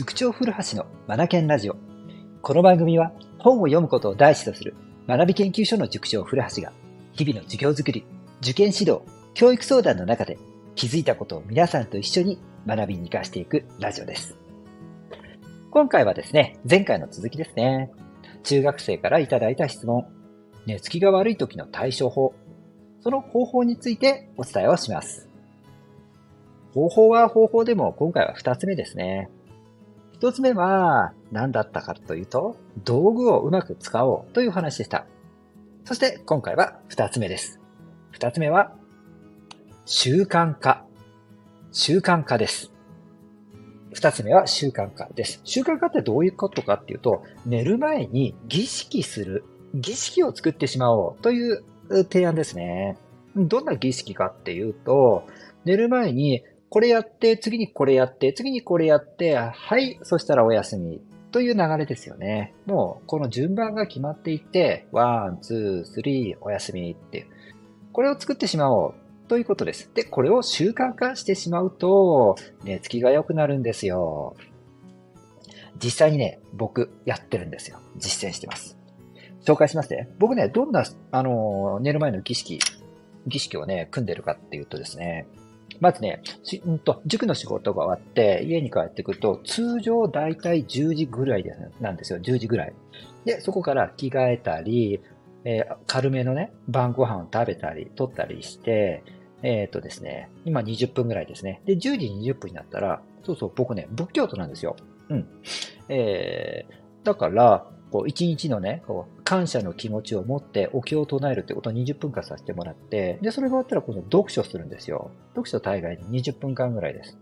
塾長古橋のマナケンラジオ。この番組は本を読むことを第一とする学び研究所の塾長古橋が日々の授業づくり、受験指導、教育相談の中で気づいたことを皆さんと一緒に学びに活かしていくラジオです。今回はですね、前回の続きですね。中学生からいただいた質問。寝つきが悪い時の対処法。その方法についてお伝えをします。方法は方法でも今回は二つ目ですね。一つ目は何だったかというと、道具をうまく使おうという話でした。そして今回は二つ目です。二つ目は習慣化。習慣化です。二つ目は習慣化です。習慣化ってどういうことかっていうと、寝る前に儀式する、儀式を作ってしまおうという提案ですね。どんな儀式かっていうと、寝る前にこれやって、次にこれやって、次にこれやって、はい、そしたらお休み。という流れですよね。もう、この順番が決まっていて、 one, two, three、お休みっていう。これを作ってしまおう。ということです。で、これを習慣化してしまうと、寝つきが良くなるんですよ。実際にね、僕、やってるんですよ。実践してます。紹介しますね。僕ね、どんな、あの、寝る前の儀式、儀式をね、組んでるかっていうとですね、まずね、うんと、塾の仕事が終わって、家に帰ってくると、通常だいたい10時ぐらいなんですよ。10時ぐらい。で、そこから着替えたり、えー、軽めのね、晩ご飯を食べたり、取ったりして、えっ、ー、とですね、今20分ぐらいですね。で、10時20分になったら、そうそう、僕ね、仏教徒なんですよ。うん。えー、だから、こう、一日のね、こう、感謝の気持ちを持ってお経を唱えるってことを20分間させてもらって、で、それが終わったら今度読書するんですよ。読書大概20分間ぐらいです。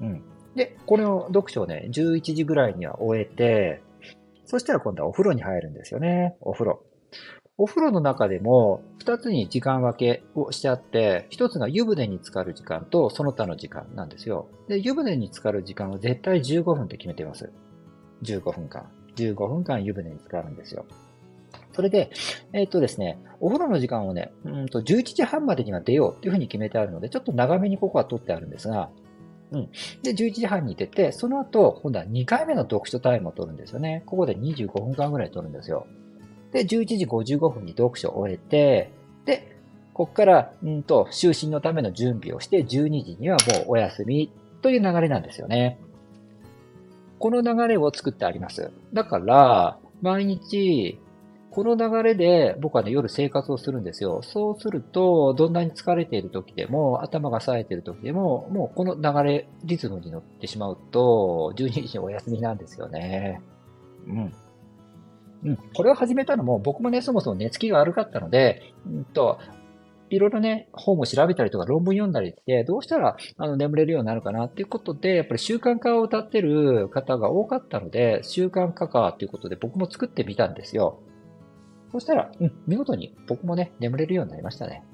うん。で、これを読書をね、11時ぐらいには終えて、そしたら今度はお風呂に入るんですよね。お風呂。お風呂の中でも2つに時間分けをしてあって、1つが湯船に浸かる時間とその他の時間なんですよ。で、湯船に浸かる時間は絶対15分って決めてます。15分間。15分間湯船に浸かるんですよ。それで、えっ、とですね、お風呂の時間をね、うんと11時半までには出ようっていうふうに決めてあるので、ちょっと長めにここは取ってあるんですが、うん。で、11時半に出て、その後、今度は2回目の読書タイムを取るんですよね。ここで25分間ぐらい取るんですよ。で、11時55分に読書を終えて、で、ここから、うんと、就寝のための準備をして、12時にはもうお休みという流れなんですよね。この流れを作ってあります。だから、毎日、この流れで僕はね、夜生活をするんですよ。そうすると、どんなに疲れている時でも、頭が冴えている時でも、もうこの流れ、リズムに乗ってしまうと、12時にお休みなんですよね。うん。うん。これを始めたのも、僕もね、そもそも寝つきが悪かったので、うんと、いろいろね、本を調べたりとか論文読んだりして、どうしたらあの眠れるようになるかなっていうことで、やっぱり習慣化を歌ってる方が多かったので、習慣化かということで僕も作ってみたんですよ。そしたら、うん、見事に僕もね、眠れるようになりましたね。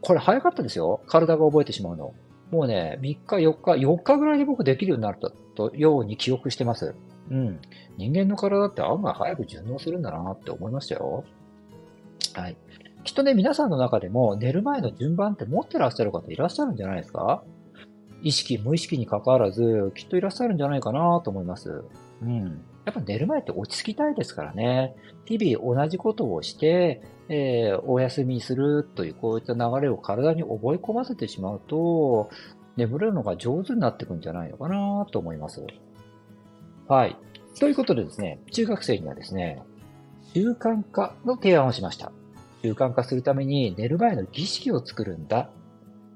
これ早かったですよ。体が覚えてしまうの。もうね、3日、4日、4日ぐらいで僕できるようになったと、ように記憶してます。うん。人間の体って案外早く順応するんだなって思いましたよ。はい。きっとね、皆さんの中でも寝る前の順番って持ってらっしゃる方いらっしゃるんじゃないですか？意識、無意識に関わらず、きっといらっしゃるんじゃないかなと思います。うん。やっぱ寝る前って落ち着きたいですからね。日々同じことをして、えー、お休みするというこういった流れを体に覚え込ませてしまうと、眠れるのが上手になってくんじゃないのかなと思います。はい。ということでですね、中学生にはですね、習慣化の提案をしました。習慣化するために寝る前の儀式を作るんだ。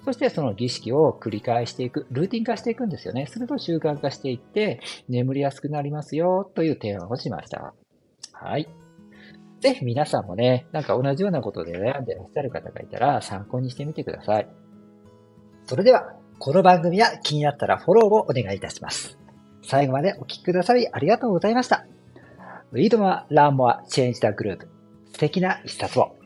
そしてその儀式を繰り返していく、ルーティン化していくんですよね。すると習慣化していって、眠りやすくなりますよ、という提案をしました。はい。ぜひ皆さんもね、なんか同じようなことで悩んでらっしゃる方がいたら参考にしてみてください。それでは、この番組は気になったらフォローをお願いいたします。最後までお聴きくださりありがとうございました。Read more, learn more, change the group. 素敵な一冊を。